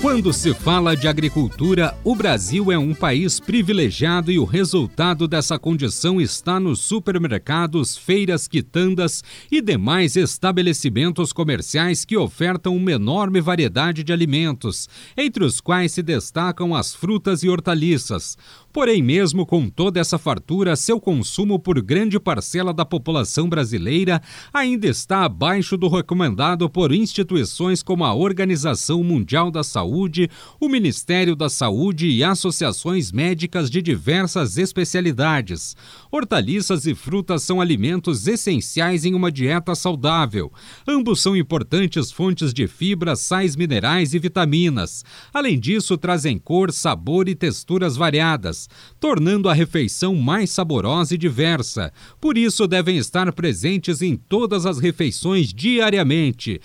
Quando se fala de agricultura, o Brasil é um país privilegiado e o resultado dessa condição está nos supermercados, feiras, quitandas e demais estabelecimentos comerciais que ofertam uma enorme variedade de alimentos, entre os quais se destacam as frutas e hortaliças. Porém, mesmo com toda essa fartura, seu consumo por grande parcela da população brasileira ainda está abaixo do recomendado por instituições como a Organização Mundial da Saúde, o Ministério da Saúde e associações médicas de diversas especialidades. Hortaliças e frutas são alimentos essenciais em uma dieta saudável. Ambos são importantes fontes de fibras, sais minerais e vitaminas. Além disso, trazem cor, sabor e texturas variadas tornando a refeição mais saborosa e diversa. Por isso, devem estar presentes em todas as refeições diariamente.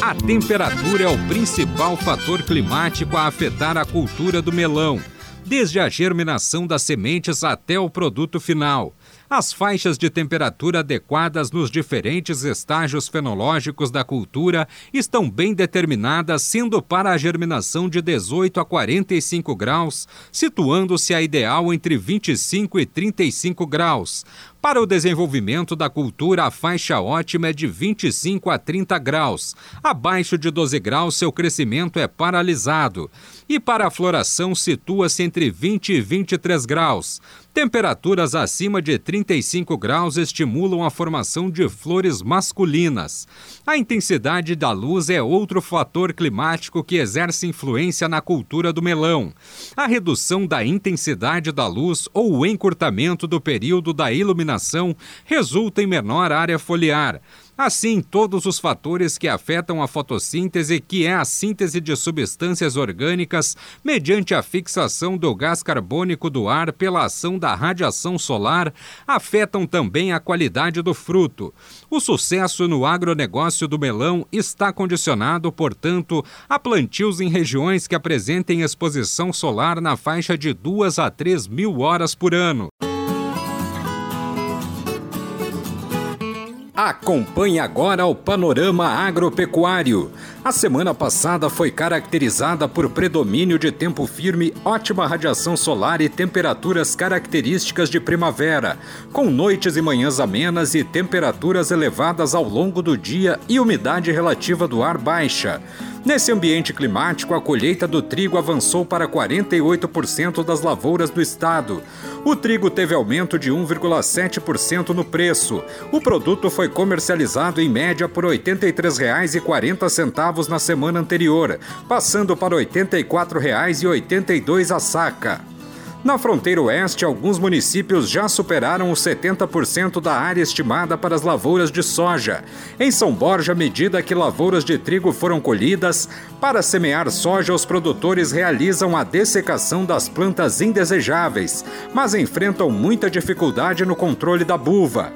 A temperatura é o principal fator climático a afetar a cultura do melão, desde a germinação das sementes até o produto final. As faixas de temperatura adequadas nos diferentes estágios fenológicos da cultura estão bem determinadas, sendo para a germinação de 18 a 45 graus, situando-se a ideal entre 25 e 35 graus. Para o desenvolvimento da cultura, a faixa ótima é de 25 a 30 graus. Abaixo de 12 graus, seu crescimento é paralisado. E para a floração, situa-se entre 20 e 23 graus. Temperaturas acima de 35 graus estimulam a formação de flores masculinas. A intensidade da luz é outro fator climático que exerce influência na cultura do melão. A redução da intensidade da luz ou o encurtamento do período da iluminação resulta em menor área foliar. Assim, todos os fatores que afetam a fotossíntese, que é a síntese de substâncias orgânicas mediante a fixação do gás carbônico do ar pela ação da radiação solar, afetam também a qualidade do fruto. O sucesso no agronegócio do melão está condicionado, portanto, a plantios em regiões que apresentem exposição solar na faixa de 2 a 3 mil horas por ano. Acompanhe agora o panorama agropecuário. A semana passada foi caracterizada por predomínio de tempo firme, ótima radiação solar e temperaturas características de primavera, com noites e manhãs amenas e temperaturas elevadas ao longo do dia e umidade relativa do ar baixa. Nesse ambiente climático, a colheita do trigo avançou para 48% das lavouras do estado. O trigo teve aumento de 1,7% no preço. O produto foi comercializado em média por R$ 83,40 na semana anterior, passando para R$ 84,82 a saca. Na fronteira oeste, alguns municípios já superaram os 70% da área estimada para as lavouras de soja. Em São Borja, à medida que lavouras de trigo foram colhidas, para semear soja, os produtores realizam a dessecação das plantas indesejáveis, mas enfrentam muita dificuldade no controle da buva.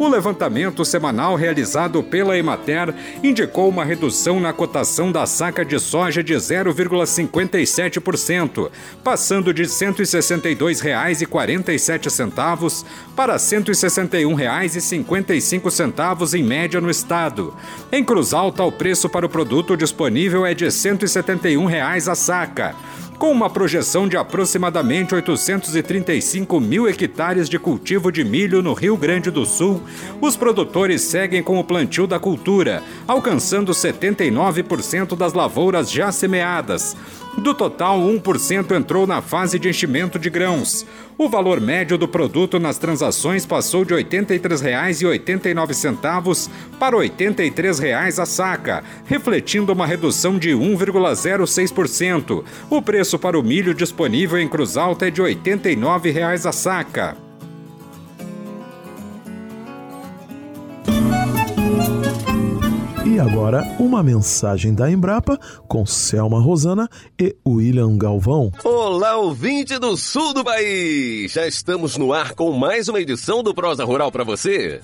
O levantamento semanal realizado pela Emater indicou uma redução na cotação da saca de soja de 0,57%, passando de R$ 162,47 para R$ 161,55 em média no estado. Em Cruz Alta, o preço para o produto disponível é de R$ 171 a saca com uma projeção de aproximadamente 835 mil hectares de cultivo de milho no Rio Grande do Sul, os produtores seguem com o plantio da cultura, alcançando 79% das lavouras já semeadas. Do total, 1% entrou na fase de enchimento de grãos. O valor médio do produto nas transações passou de R$ 83,89 para R$ 83,00 a saca, refletindo uma redução de 1,06%. O preço para o milho disponível em Cruz Alta é de R$ 89,00 a saca. E agora, uma mensagem da Embrapa com Selma Rosana e William Galvão. Olá, ouvinte do sul do país! Já estamos no ar com mais uma edição do Prosa Rural para você.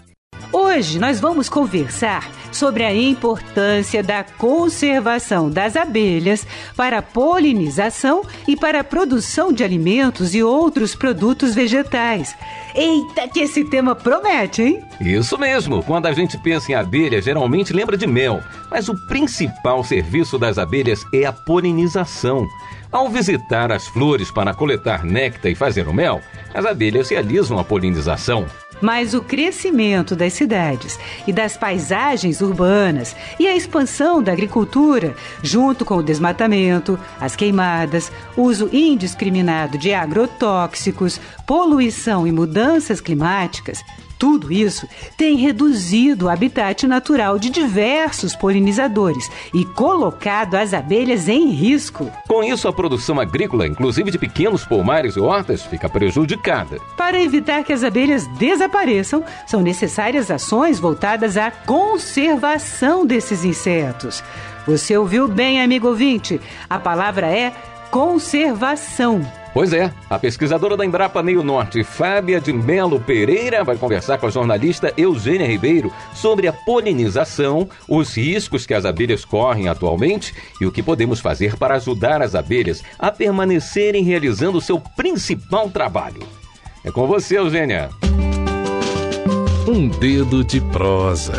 Hoje nós vamos conversar sobre a importância da conservação das abelhas para a polinização e para a produção de alimentos e outros produtos vegetais. Eita, que esse tema promete, hein? Isso mesmo. Quando a gente pensa em abelha, geralmente lembra de mel. Mas o principal serviço das abelhas é a polinização. Ao visitar as flores para coletar néctar e fazer o mel, as abelhas realizam a polinização. Mas o crescimento das cidades e das paisagens urbanas e a expansão da agricultura, junto com o desmatamento, as queimadas, uso indiscriminado de agrotóxicos, poluição e mudanças climáticas, tudo isso tem reduzido o habitat natural de diversos polinizadores e colocado as abelhas em risco. Com isso, a produção agrícola, inclusive de pequenos pomares e hortas, fica prejudicada. Para evitar que as abelhas desapareçam, são necessárias ações voltadas à conservação desses insetos. Você ouviu bem, amigo ouvinte? A palavra é conservação. Pois é, a pesquisadora da Embrapa Meio Norte, Fábia de Melo Pereira, vai conversar com a jornalista Eugênia Ribeiro sobre a polinização, os riscos que as abelhas correm atualmente e o que podemos fazer para ajudar as abelhas a permanecerem realizando o seu principal trabalho. É com você, Eugênia. Um dedo de prosa.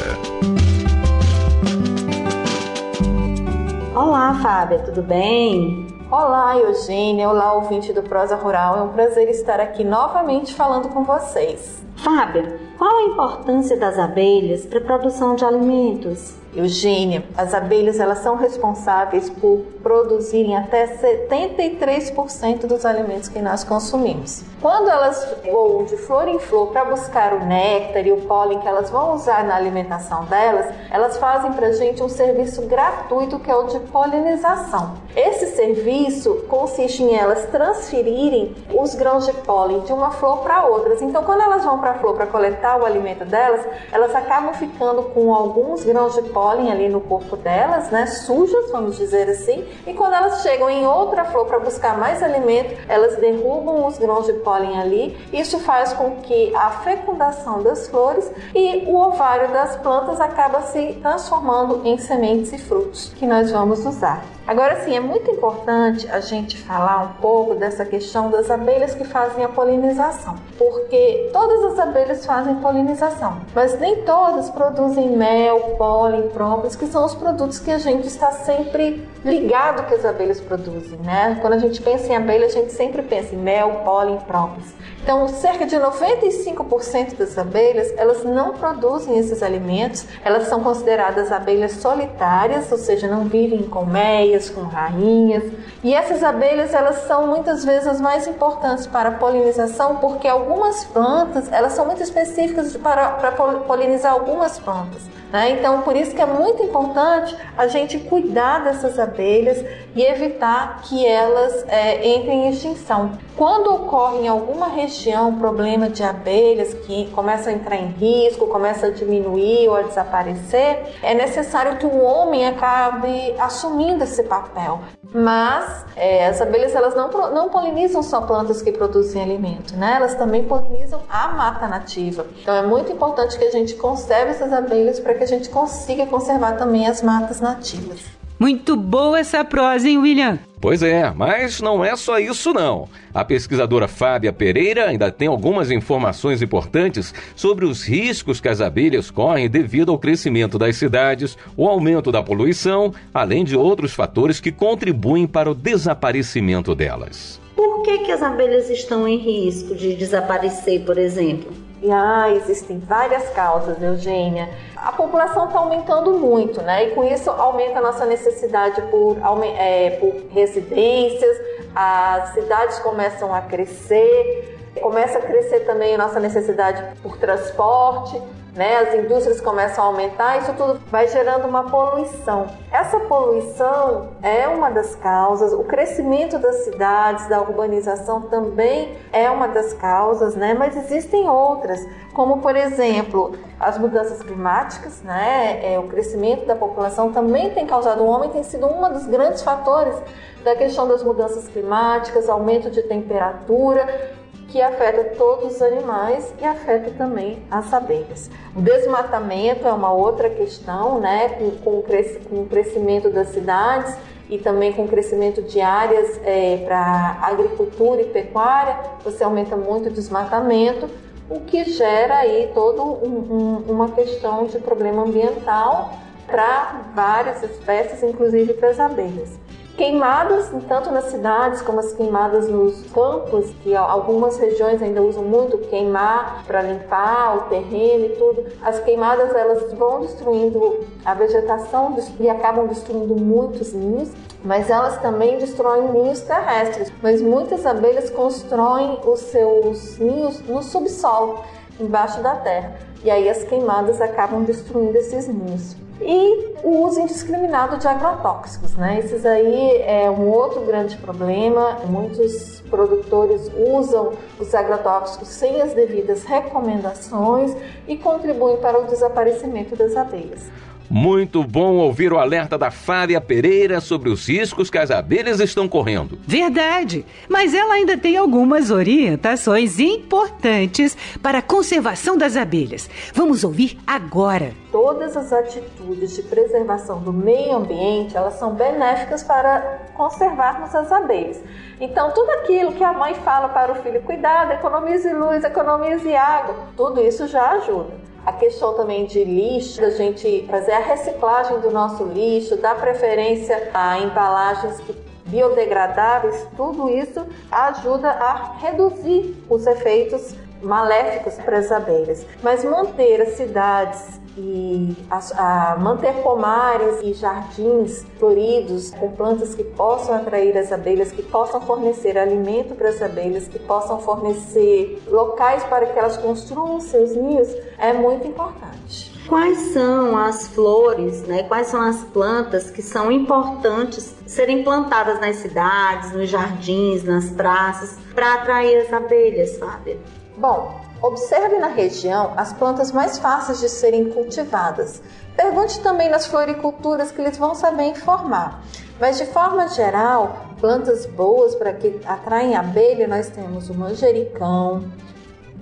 Olá, Fábia, tudo bem? Olá, Eugênia. Olá, ouvinte do Prosa Rural. É um prazer estar aqui novamente falando com vocês. Fábia, qual a importância das abelhas para a produção de alimentos? Eugênia, as abelhas elas são responsáveis por produzirem até 73% dos alimentos que nós consumimos. Quando elas voam de flor em flor para buscar o néctar e o pólen que elas vão usar na alimentação delas, elas fazem para a gente um serviço gratuito que é o de polinização. Esse serviço consiste em elas transferirem os grãos de pólen de uma flor para outras. Então, quando elas vão para a flor para coletar o alimento delas, elas acabam ficando com alguns grãos de pólen ali no corpo delas, né, sujas, vamos dizer assim. E quando elas chegam em outra flor para buscar mais alimento, elas derrubam os grãos de pólen ali. Isso faz com que a fecundação das flores e o ovário das plantas acaba se transformando em sementes e frutos que nós vamos usar. Agora sim, é muito importante a gente falar um pouco dessa questão das abelhas que fazem a polinização, porque todas as abelhas fazem polinização, mas nem todas produzem mel, pólen próprios, que são os produtos que a gente está sempre ligado que as abelhas produzem, né? Quando a gente pensa em abelha, a gente sempre pensa em mel, pólen próprios. Então, cerca de 95% das abelhas, elas não produzem esses alimentos, elas são consideradas abelhas solitárias, ou seja, não vivem com meias, com rainhas. E essas abelhas, elas são muitas vezes as mais importantes para a polinização, porque algumas plantas, elas são muito específicas para, para polinizar algumas plantas. Né? Então, por isso que é muito importante a gente cuidar dessas abelhas e evitar que elas é, entrem em extinção. Quando ocorre em alguma região problema de abelhas que começa a entrar em risco, começa a diminuir ou a desaparecer, é necessário que o homem acabe assumindo esse papel. Mas é, as abelhas elas não, não polinizam só plantas que produzem alimento, né? elas também polinizam a mata nativa. Então é muito importante que a gente conserve essas abelhas para que a gente consiga conservar também as matas nativas. Muito boa essa prosa, hein, William? Pois é, mas não é só isso não. A pesquisadora Fábia Pereira ainda tem algumas informações importantes sobre os riscos que as abelhas correm devido ao crescimento das cidades, o aumento da poluição, além de outros fatores que contribuem para o desaparecimento delas. Por que, que as abelhas estão em risco de desaparecer, por exemplo? E ah, existem várias causas, Eugênia. A população está aumentando muito, né? E com isso aumenta a nossa necessidade por, é, por residências, as cidades começam a crescer, começa a crescer também a nossa necessidade por transporte. Né, as indústrias começam a aumentar, isso tudo vai gerando uma poluição. Essa poluição é uma das causas, o crescimento das cidades, da urbanização também é uma das causas, né, mas existem outras, como por exemplo, as mudanças climáticas, né, é, o crescimento da população também tem causado, o homem tem sido um dos grandes fatores da questão das mudanças climáticas, aumento de temperatura, que afeta todos os animais e afeta também as abelhas. O desmatamento é uma outra questão, né, com, com, o, crescimento das cidades e também com o crescimento de áreas é, para agricultura e pecuária, você aumenta muito o desmatamento, o que gera aí toda um, um, uma questão de problema ambiental para várias espécies, inclusive para as abelhas. Queimadas, tanto nas cidades como as queimadas nos campos, que algumas regiões ainda usam muito queimar para limpar o terreno e tudo. As queimadas elas vão destruindo a vegetação e acabam destruindo muitos ninhos, mas elas também destroem ninhos terrestres. Mas muitas abelhas constroem os seus ninhos no subsolo, embaixo da terra. E aí as queimadas acabam destruindo esses ninhos e o uso indiscriminado de agrotóxicos, né? Esses aí é um outro grande problema. Muitos produtores usam os agrotóxicos sem as devidas recomendações e contribuem para o desaparecimento das abelhas. Muito bom ouvir o alerta da Fária Pereira sobre os riscos que as abelhas estão correndo. Verdade, mas ela ainda tem algumas orientações importantes para a conservação das abelhas. Vamos ouvir agora. Todas as atitudes de preservação do meio ambiente, elas são benéficas para conservarmos as abelhas. Então, tudo aquilo que a mãe fala para o filho, cuidado, economize luz, economize água, tudo isso já ajuda a questão também de lixo, da gente fazer a reciclagem do nosso lixo, dar preferência a embalagens biodegradáveis, tudo isso ajuda a reduzir os efeitos maléficos para as abelhas. Mas manter as cidades e a, a manter pomares e jardins floridos com plantas que possam atrair as abelhas, que possam fornecer alimento para as abelhas, que possam fornecer locais para que elas construam seus ninhos, é muito importante. Quais são as flores, né? Quais são as plantas que são importantes serem plantadas nas cidades, nos jardins, nas praças, para atrair as abelhas, Fábio? Bom, Observe na região as plantas mais fáceis de serem cultivadas. Pergunte também nas floriculturas que eles vão saber informar. Mas de forma geral, plantas boas para que atraem abelha, nós temos o manjericão,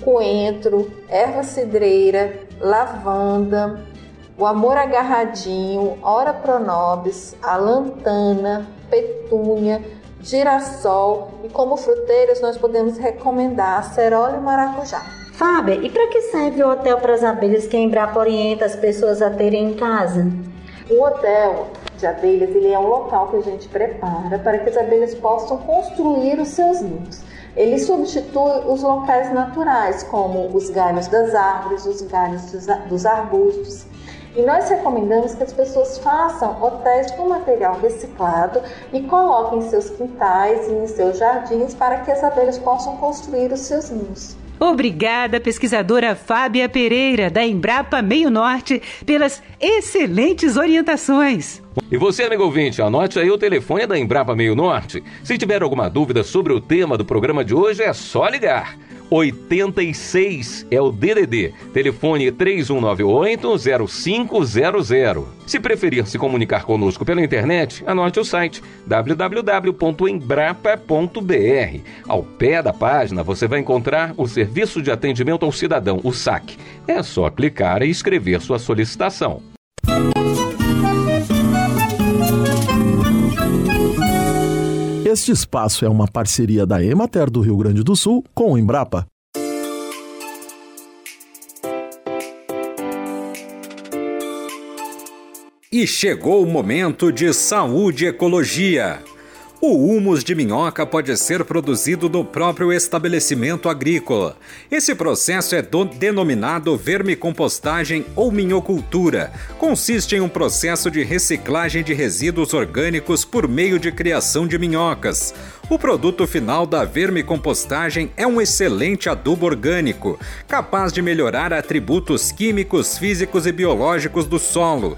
coentro, erva cidreira, lavanda, o amor agarradinho, ora pronobis, a lantana, petúnia, girassol e como fruteiras nós podemos recomendar a cerola e maracujá. Fábia, e para que serve o hotel para as abelhas que a Embrapa orienta as pessoas a terem em casa? O hotel de abelhas ele é um local que a gente prepara para que as abelhas possam construir os seus ninhos. Ele substitui os locais naturais, como os galhos das árvores, os galhos dos arbustos. E nós recomendamos que as pessoas façam hotéis com material reciclado e coloquem em seus quintais e em seus jardins para que as abelhas possam construir os seus ninhos. Obrigada, pesquisadora Fábia Pereira, da Embrapa Meio Norte, pelas excelentes orientações. E você, amigo ouvinte, anote aí o telefone da Embrapa Meio Norte. Se tiver alguma dúvida sobre o tema do programa de hoje, é só ligar. 86 é o DDD. Telefone 3198-0500. Se preferir se comunicar conosco pela internet, anote o site www.embrapa.br. Ao pé da página você vai encontrar o Serviço de Atendimento ao Cidadão, o SAC. É só clicar e escrever sua solicitação. Este espaço é uma parceria da Emater do Rio Grande do Sul com o Embrapa. E chegou o momento de saúde e ecologia. O humus de minhoca pode ser produzido no próprio estabelecimento agrícola. Esse processo é denominado vermicompostagem ou minhocultura. Consiste em um processo de reciclagem de resíduos orgânicos por meio de criação de minhocas. O produto final da vermicompostagem é um excelente adubo orgânico, capaz de melhorar atributos químicos, físicos e biológicos do solo.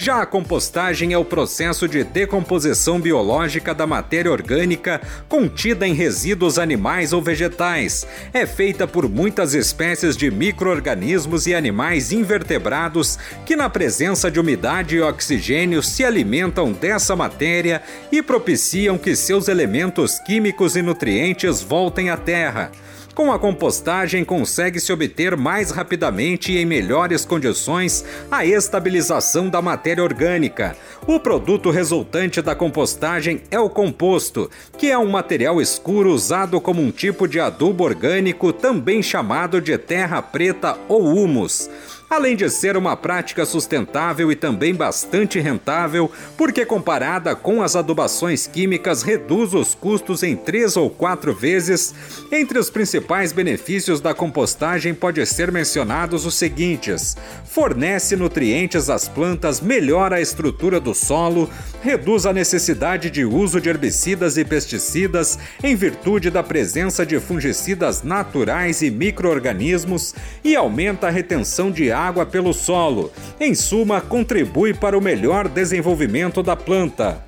Já a compostagem é o processo de decomposição biológica da matéria orgânica contida em resíduos animais ou vegetais. É feita por muitas espécies de micro-organismos e animais invertebrados que, na presença de umidade e oxigênio, se alimentam dessa matéria e propiciam que seus elementos químicos e nutrientes voltem à terra. Com a compostagem, consegue-se obter mais rapidamente e em melhores condições a estabilização da matéria orgânica. O produto resultante da compostagem é o composto, que é um material escuro usado como um tipo de adubo orgânico, também chamado de terra preta ou humus além de ser uma prática sustentável e também bastante rentável, porque comparada com as adubações químicas reduz os custos em três ou quatro vezes. Entre os principais benefícios da compostagem pode ser mencionados os seguintes: fornece nutrientes às plantas, melhora a estrutura do solo, reduz a necessidade de uso de herbicidas e pesticidas em virtude da presença de fungicidas naturais e microorganismos e aumenta a retenção de água pelo solo. Em suma, contribui para o melhor desenvolvimento da planta.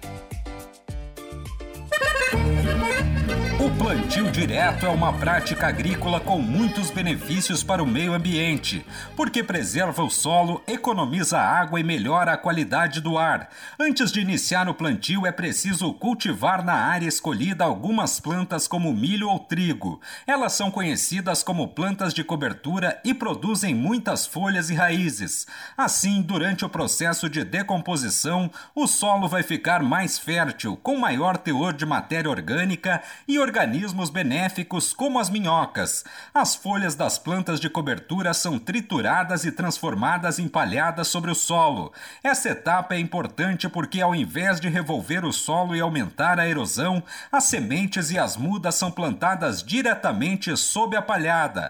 Plantio direto é uma prática agrícola com muitos benefícios para o meio ambiente, porque preserva o solo, economiza água e melhora a qualidade do ar. Antes de iniciar o plantio, é preciso cultivar na área escolhida algumas plantas como milho ou trigo. Elas são conhecidas como plantas de cobertura e produzem muitas folhas e raízes. Assim, durante o processo de decomposição, o solo vai ficar mais fértil, com maior teor de matéria orgânica e organismos organismos benéficos como as minhocas. As folhas das plantas de cobertura são trituradas e transformadas em palhadas sobre o solo. Essa etapa é importante porque, ao invés de revolver o solo e aumentar a erosão, as sementes e as mudas são plantadas diretamente sob a palhada.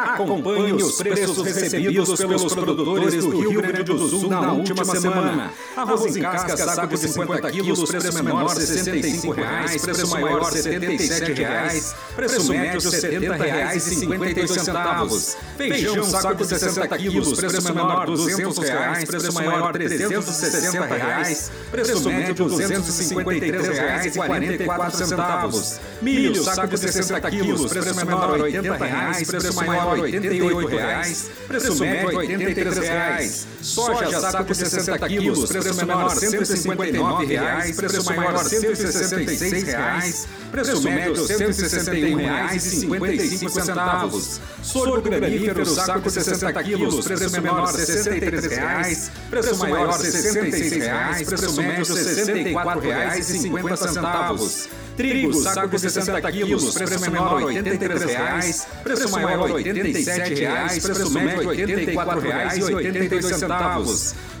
Acompanhe os preços recebidos pelos produtores do Rio Grande do Sul na última semana. Arroz em casca, saco de 50 quilos, preço menor 65 reais, preço maior 77 reais, preço médio 70 reais e 58 centavos. Feijão, saco de 60 quilos, preço menor 200 reais, preço maior 360 reais, preço médio 253 reais e 44 centavos. Milho, saco de 60 quilos, preço menor 80 reais, preço maior 88 reais, preço médio 83 reais. Soja, saco de 60 quilos, preço menor 159 reais, preço maior 166 reais, preço médio 161 reais e 55 centavos. Sorgo granífero, saco de 60 quilos, preço menor 63 reais, preço maior 66 reais, preço médio R$ 64 reais 50 centavos. Trigo, saco de 60 quilos, preço menor 83 reais, preço maior 87 reais, preço médio R$ 84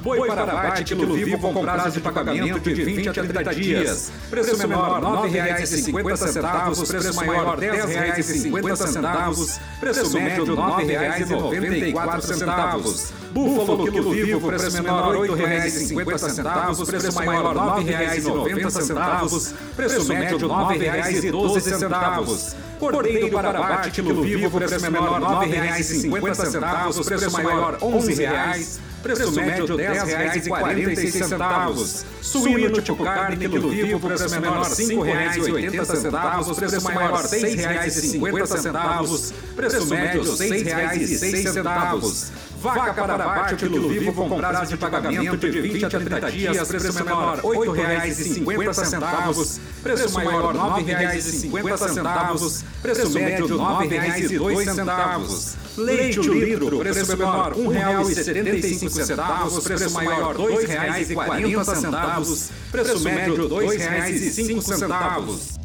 reais e 82 centavos. Boi para abate, quilo vivo com prazo de pagamento de 20 a 30 dias. Preço menor R$ 9,50, preço maior R$ 10,50, preço médio R$ 9,94. Búfalo, quilo vivo, preço menor R$ 8,50, preço maior R$ 9,90, preço médio R$ 9,12. Cordeiro para abate, quilo vivo, preço menor R$ 9,50, preço maior R$ 11,00. Preço médio R$ 10,46. Suíno tipo carne, quilo vivo, preço menor R$ 5,80. Preço maior R$ 6,50. Preço médio R$ 6,06. Vaca para abate, quilo vivo com prazo de pagamento de 20 a 30 dias. Preço menor R$ 8,50. Preço maior R$ 9,50. Preço médio R$ 9,02. Leite o litro, preço menor R$ 1,75, preço maior R$ 2,40, preço médio R$ 2,05.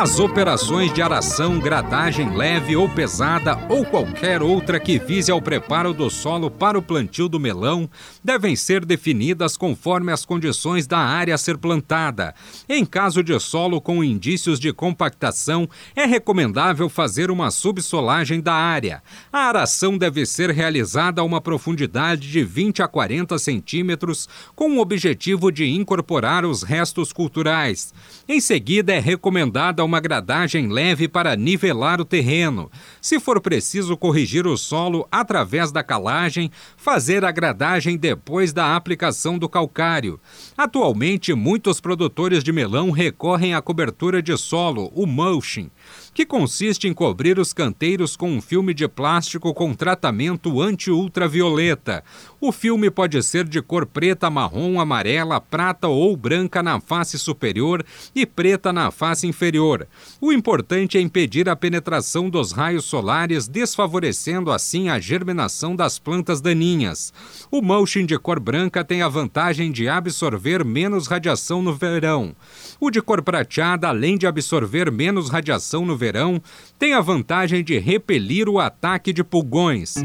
As operações de aração, gradagem leve ou pesada ou qualquer outra que vise ao preparo do solo para o plantio do melão devem ser definidas conforme as condições da área a ser plantada. Em caso de solo com indícios de compactação, é recomendável fazer uma subsolagem da área. A aração deve ser realizada a uma profundidade de 20 a 40 centímetros, com o objetivo de incorporar os restos culturais. Em seguida, é recomendada uma gradagem leve para nivelar o terreno. Se for preciso corrigir o solo através da calagem, fazer a gradagem depois da aplicação do calcário. Atualmente, muitos produtores de melão recorrem à cobertura de solo, o mulching que consiste em cobrir os canteiros com um filme de plástico com tratamento anti-ultravioleta. O filme pode ser de cor preta, marrom, amarela, prata ou branca na face superior e preta na face inferior. O importante é impedir a penetração dos raios solares, desfavorecendo assim a germinação das plantas daninhas. O mulching de cor branca tem a vantagem de absorver menos radiação no verão. O de cor prateada, além de absorver menos radiação no verão, tem a vantagem de repelir o ataque de pulgões.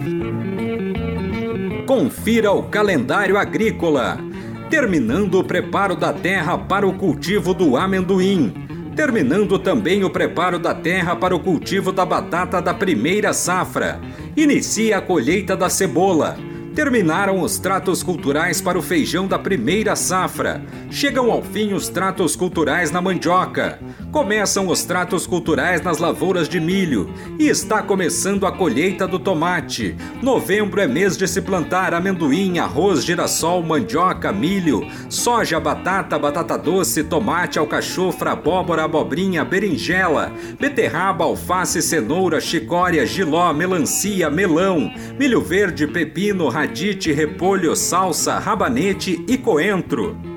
Confira o calendário agrícola. Terminando o preparo da terra para o cultivo do amendoim. Terminando também o preparo da terra para o cultivo da batata da primeira safra. Inicia a colheita da cebola Terminaram os tratos culturais para o feijão da primeira safra. Chegam ao fim os tratos culturais na mandioca. Começam os tratos culturais nas lavouras de milho. E está começando a colheita do tomate. Novembro é mês de se plantar amendoim, arroz, girassol, mandioca, milho, soja, batata, batata doce, tomate, alcachofra, abóbora, abobrinha, berinjela, beterraba, alface, cenoura, chicória, giló, melancia, melão, milho verde, pepino, radite, repolho, salsa, rabanete e coentro.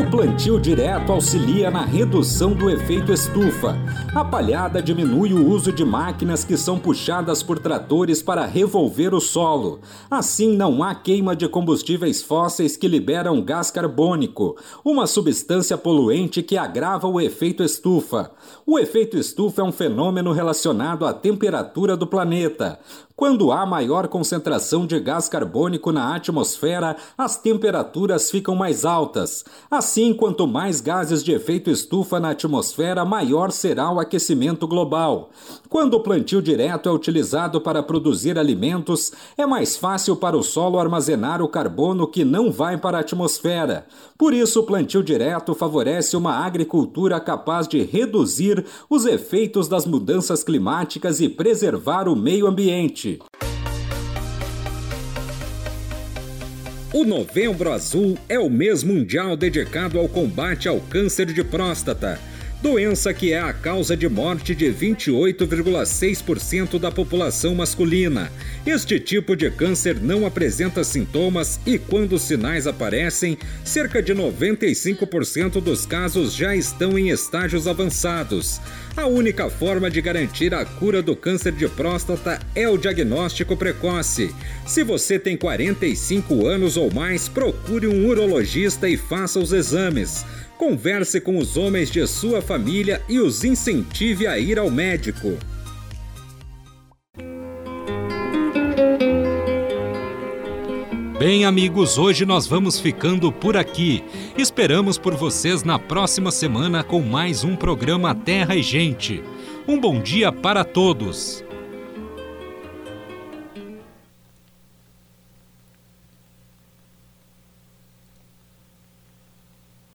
O plantio direto auxilia na redução do efeito estufa. A palhada diminui o uso de máquinas que são puxadas por tratores para revolver o solo. Assim, não há queima de combustíveis fósseis que liberam gás carbônico, uma substância poluente que agrava o efeito estufa. O efeito estufa é um fenômeno relacionado à temperatura do planeta. Quando há maior concentração de gás carbônico na atmosfera, as temperaturas ficam mais altas. Assim, quanto mais gases de efeito estufa na atmosfera, maior será o aquecimento global. Quando o plantio direto é utilizado para produzir alimentos, é mais fácil para o solo armazenar o carbono que não vai para a atmosfera. Por isso, o plantio direto favorece uma agricultura capaz de reduzir os efeitos das mudanças climáticas e preservar o meio ambiente. O Novembro Azul é o mês mundial dedicado ao combate ao câncer de próstata doença que é a causa de morte de 28,6% da população masculina. Este tipo de câncer não apresenta sintomas e, quando os sinais aparecem, cerca de 95% dos casos já estão em estágios avançados. A única forma de garantir a cura do câncer de próstata é o diagnóstico precoce. Se você tem 45 anos ou mais, procure um urologista e faça os exames. Converse com os homens de sua família e os incentive a ir ao médico. Bem, amigos, hoje nós vamos ficando por aqui. Esperamos por vocês na próxima semana com mais um programa Terra e Gente. Um bom dia para todos.